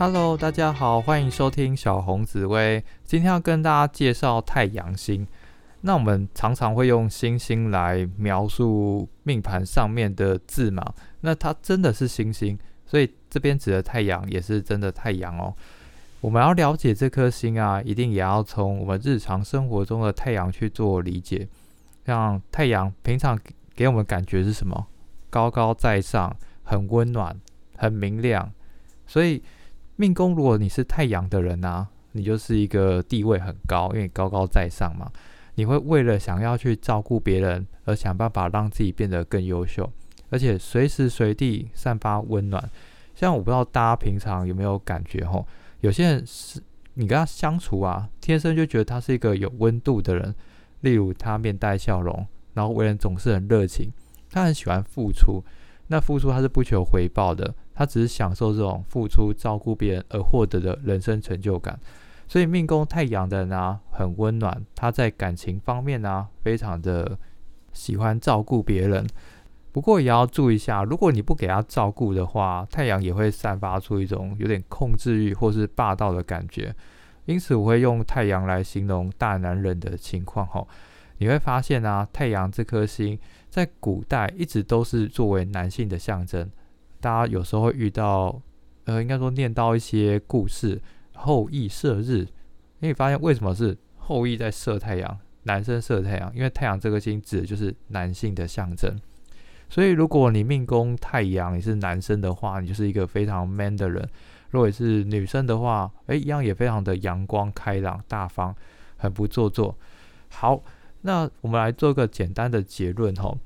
Hello，大家好，欢迎收听小红紫薇。今天要跟大家介绍太阳星。那我们常常会用星星来描述命盘上面的字嘛？那它真的是星星，所以这边指的太阳也是真的太阳哦。我们要了解这颗星啊，一定也要从我们日常生活中的太阳去做理解。像太阳平常给我们感觉是什么？高高在上，很温暖，很明亮。所以命宫如果你是太阳的人啊，你就是一个地位很高，因为高高在上嘛。你会为了想要去照顾别人而想办法让自己变得更优秀，而且随时随地散发温暖。像我不知道大家平常有没有感觉吼，有些人是你跟他相处啊，天生就觉得他是一个有温度的人。例如他面带笑容，然后为人总是很热情，他很喜欢付出。那付出他是不求回报的，他只是享受这种付出照顾别人而获得的人生成就感。所以命宫太阳的人啊，很温暖。他在感情方面啊，非常的喜欢照顾别人。不过也要注意一下，如果你不给他照顾的话，太阳也会散发出一种有点控制欲或是霸道的感觉。因此，我会用太阳来形容大男人的情况。吼，你会发现啊，太阳这颗星在古代一直都是作为男性的象征。大家有时候会遇到，呃，应该说念到一些故事。后羿射日，你发现为什么是后羿在射太阳？男生射太阳，因为太阳这颗星指的就是男性的象征。所以，如果你命宫太阳你是男生的话，你就是一个非常 man 的人；如果你是女生的话，诶，一样也非常的阳光开朗大方，很不做作。好，那我们来做个简单的结论吼。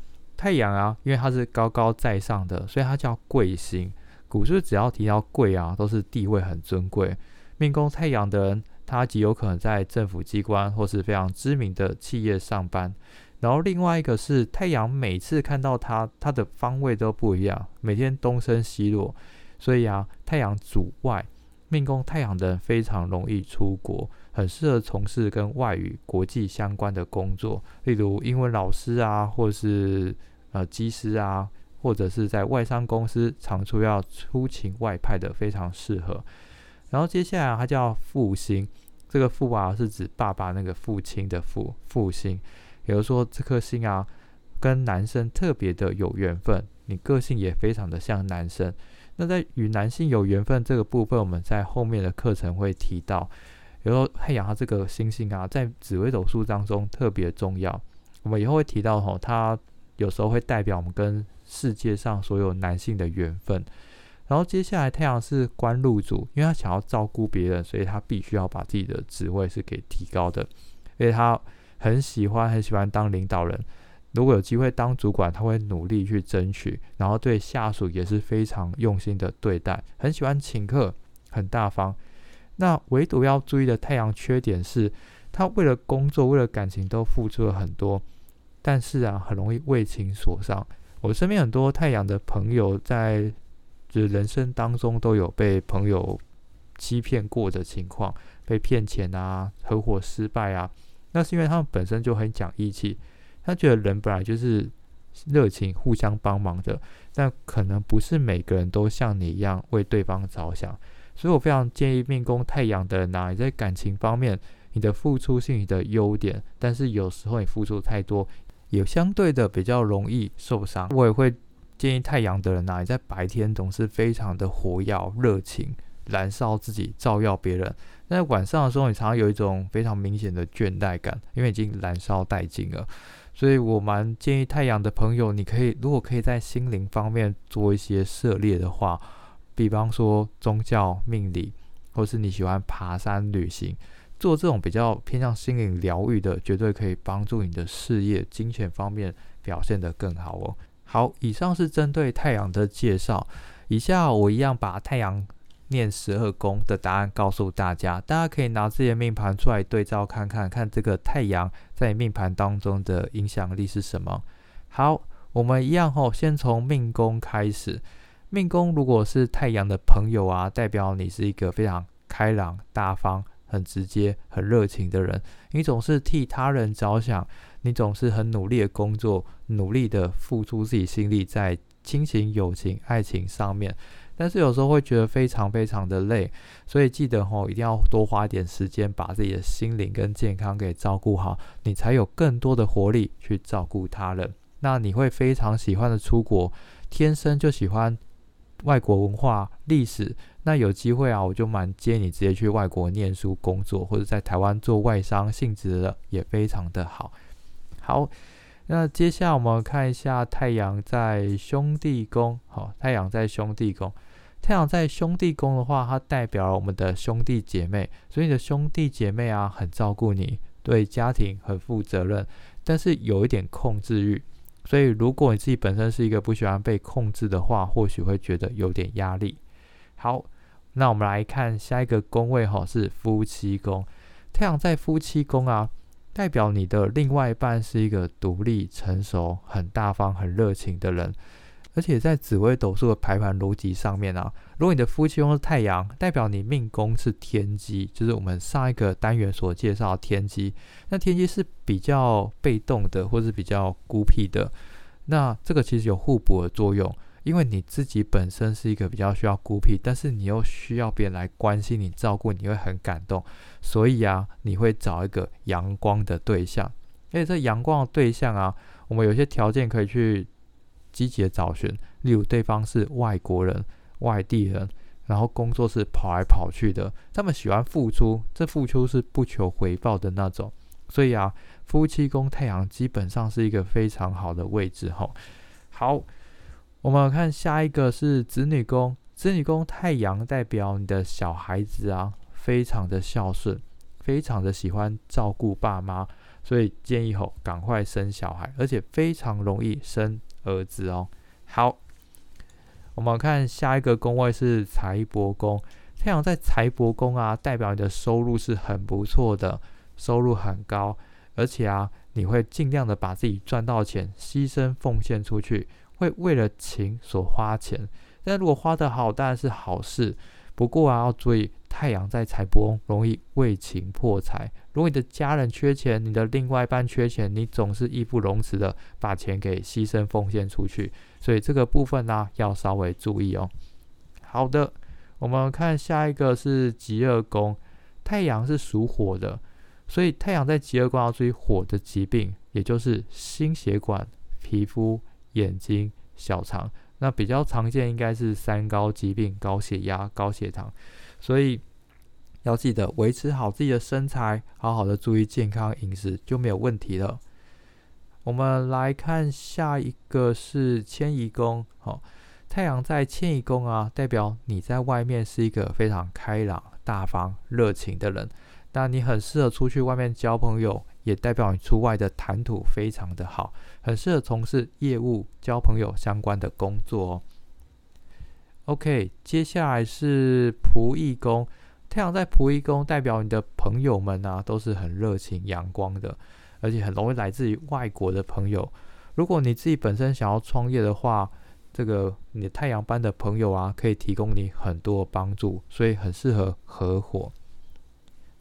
太阳啊，因为它是高高在上的，所以它叫贵星。古时只要提到贵啊，都是地位很尊贵。命宫太阳的人，他极有可能在政府机关或是非常知名的企业上班。然后另外一个是太阳，每次看到他，他的方位都不一样，每天东升西落。所以啊，太阳主外，命宫太阳的人非常容易出国，很适合从事跟外语、国际相关的工作，例如英文老师啊，或是呃机师啊，或者是在外商公司常出要出勤外派的，非常适合。然后接下来它叫父星，这个父啊是指爸爸那个父亲的父父星，也就是说这颗星啊跟男生特别的有缘分，你个性也非常的像男生。那在与男性有缘分这个部分，我们在后面的课程会提到。然后太阳它这个星星啊，在紫微斗数当中特别重要，我们以后会提到吼，它有时候会代表我们跟世界上所有男性的缘分。然后接下来太阳是官禄主，因为他想要照顾别人，所以他必须要把自己的职位是给提高的。因为他很喜欢很喜欢当领导人，如果有机会当主管，他会努力去争取。然后对下属也是非常用心的对待，很喜欢请客，很大方。那唯独要注意的太阳缺点是，他为了工作为了感情都付出了很多，但是啊，很容易为情所伤。我身边很多太阳的朋友在。就人生当中都有被朋友欺骗过的情况，被骗钱啊，合伙失败啊，那是因为他们本身就很讲义气，他觉得人本来就是热情互相帮忙的，但可能不是每个人都像你一样为对方着想，所以我非常建议命宫太阳的人啊，你在感情方面，你的付出是你的优点，但是有时候你付出太多，也相对的比较容易受伤。我也会。建议太阳的人呐，你在白天总是非常的活跃、热情、燃烧自己、照耀别人。但在晚上的时候，你常常有一种非常明显的倦怠感，因为已经燃烧殆尽了。所以我蛮建议太阳的朋友，你可以如果可以在心灵方面做一些涉猎的话，比方说宗教、命理，或是你喜欢爬山、旅行，做这种比较偏向心灵疗愈的，绝对可以帮助你的事业、金钱方面表现得更好哦。好，以上是针对太阳的介绍。以下我一样把太阳念十二宫的答案告诉大家，大家可以拿自己的命盘出来对照看看，看这个太阳在命盘当中的影响力是什么。好，我们一样吼，先从命宫开始。命宫如果是太阳的朋友啊，代表你是一个非常开朗、大方、很直接、很热情的人，你总是替他人着想。你总是很努力的工作，努力的付出自己心力在亲情、友情、爱情上面，但是有时候会觉得非常非常的累，所以记得吼，一定要多花点时间，把自己的心灵跟健康给照顾好，你才有更多的活力去照顾他人。那你会非常喜欢的出国，天生就喜欢外国文化历史，那有机会啊，我就蛮建议你直接去外国念书工作，或者在台湾做外商性质的，也非常的好。好。那接下来我们看一下太阳在兄弟宫。好，太阳在兄弟宫。太阳在兄弟宫的话，它代表了我们的兄弟姐妹，所以你的兄弟姐妹啊，很照顾你，对家庭很负责任，但是有一点控制欲。所以如果你自己本身是一个不喜欢被控制的话，或许会觉得有点压力。好，那我们来看下一个宫位哈，是夫妻宫。太阳在夫妻宫啊。代表你的另外一半是一个独立、成熟、很大方、很热情的人，而且在紫微斗数的排盘逻辑上面啊，如果你的夫妻宫是太阳，代表你命宫是天机，就是我们上一个单元所介绍的天机。那天机是比较被动的，或是比较孤僻的，那这个其实有互补的作用。因为你自己本身是一个比较需要孤僻，但是你又需要别人来关心你、照顾你，会很感动，所以啊，你会找一个阳光的对象。而且这阳光的对象啊，我们有些条件可以去积极的找寻，例如对方是外国人、外地人，然后工作是跑来跑去的，他们喜欢付出，这付出是不求回报的那种。所以啊，夫妻宫太阳基本上是一个非常好的位置吼。好。我们看下一个是子女宫，子女宫太阳代表你的小孩子啊，非常的孝顺，非常的喜欢照顾爸妈，所以建议吼赶快生小孩，而且非常容易生儿子哦。好，我们看下一个宫位是财帛宫，太阳在财帛宫啊，代表你的收入是很不错的，收入很高，而且啊，你会尽量的把自己赚到钱牺牲奉献出去。会为了情所花钱，但如果花得好，当然是好事。不过啊，要注意太阳在财帛宫容易为情破财。如果你的家人缺钱，你的另外一半缺钱，你总是义不容辞的把钱给牺牲奉献出去，所以这个部分呢要稍微注意哦。好的，我们看下一个是极恶宫，太阳是属火的，所以太阳在极恶宫要注意火的疾病，也就是心血管、皮肤。眼睛、小肠，那比较常见应该是三高疾病：高血压、高血糖。所以要记得维持好自己的身材，好好的注意健康饮食就没有问题了。我们来看下一个是迁移宫，好，太阳在迁移宫啊，代表你在外面是一个非常开朗、大方、热情的人，那你很适合出去外面交朋友。也代表你出外的谈吐非常的好，很适合从事业务、交朋友相关的工作哦。OK，接下来是仆役宫，太阳在仆役宫，代表你的朋友们啊都是很热情、阳光的，而且很容易来自于外国的朋友。如果你自己本身想要创业的话，这个你的太阳班的朋友啊，可以提供你很多帮助，所以很适合合伙。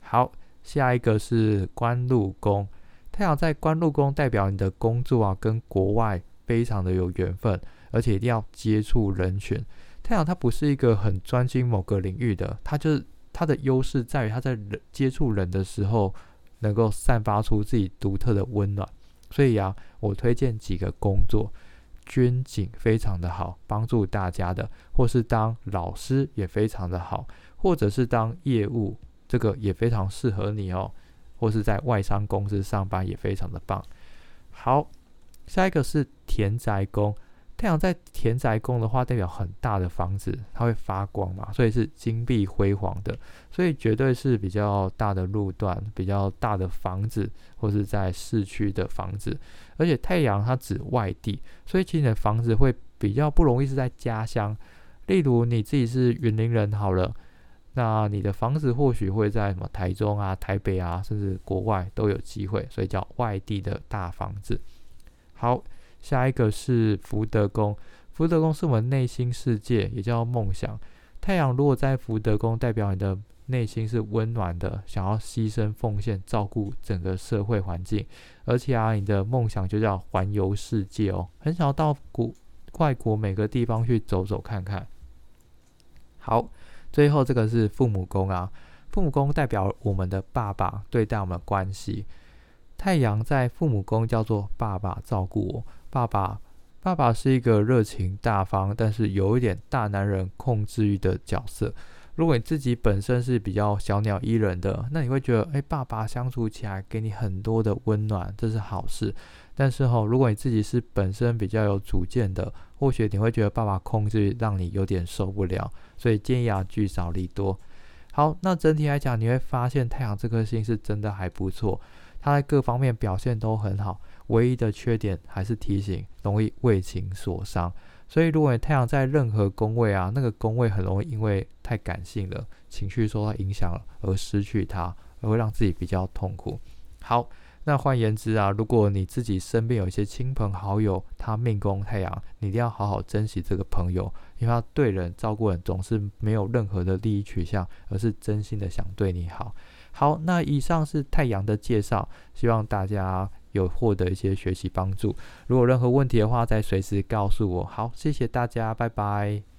好。下一个是官禄宫，太阳在官禄宫，代表你的工作啊，跟国外非常的有缘分，而且一定要接触人群。太阳它不是一个很专精某个领域的，它就是它的优势在于它在人接触人的时候，能够散发出自己独特的温暖。所以啊，我推荐几个工作，军警非常的好，帮助大家的，或是当老师也非常的好，或者是当业务。这个也非常适合你哦，或是在外商公司上班也非常的棒。好，下一个是田宅宫，太阳在田宅宫的话，代表很大的房子，它会发光嘛，所以是金碧辉煌的，所以绝对是比较大的路段、比较大的房子，或是在市区的房子。而且太阳它指外地，所以其实你的房子会比较不容易是在家乡。例如你自己是云林人，好了。那你的房子或许会在什么台中啊、台北啊，甚至国外都有机会，所以叫外地的大房子。好，下一个是福德宫，福德宫是我们内心世界，也叫梦想。太阳如果在福德宫，代表你的内心是温暖的，想要牺牲奉献，照顾整个社会环境，而且啊，你的梦想就叫环游世界哦，很想要到国外国每个地方去走走看看。好，最后这个是父母宫啊，父母宫代表我们的爸爸对待我们的关系。太阳在父母宫叫做爸爸照顾我，爸爸，爸爸是一个热情大方，但是有一点大男人控制欲的角色。如果你自己本身是比较小鸟依人的，那你会觉得，哎，爸爸相处起来给你很多的温暖，这是好事。但是哈，如果你自己是本身比较有主见的，或许你会觉得爸爸控制让你有点受不了。所以建议啊，聚少离多。好，那整体来讲，你会发现太阳这颗星是真的还不错。它在各方面表现都很好，唯一的缺点还是提醒容易为情所伤。所以，如果你太阳在任何宫位啊，那个宫位很容易因为太感性了，情绪受到影响了，而失去它，而会让自己比较痛苦。好，那换言之啊，如果你自己身边有一些亲朋好友，他命宫太阳，你一定要好好珍惜这个朋友，因为他对人照顾人总是没有任何的利益取向，而是真心的想对你好。好，那以上是太阳的介绍，希望大家有获得一些学习帮助。如果任何问题的话，再随时告诉我。好，谢谢大家，拜拜。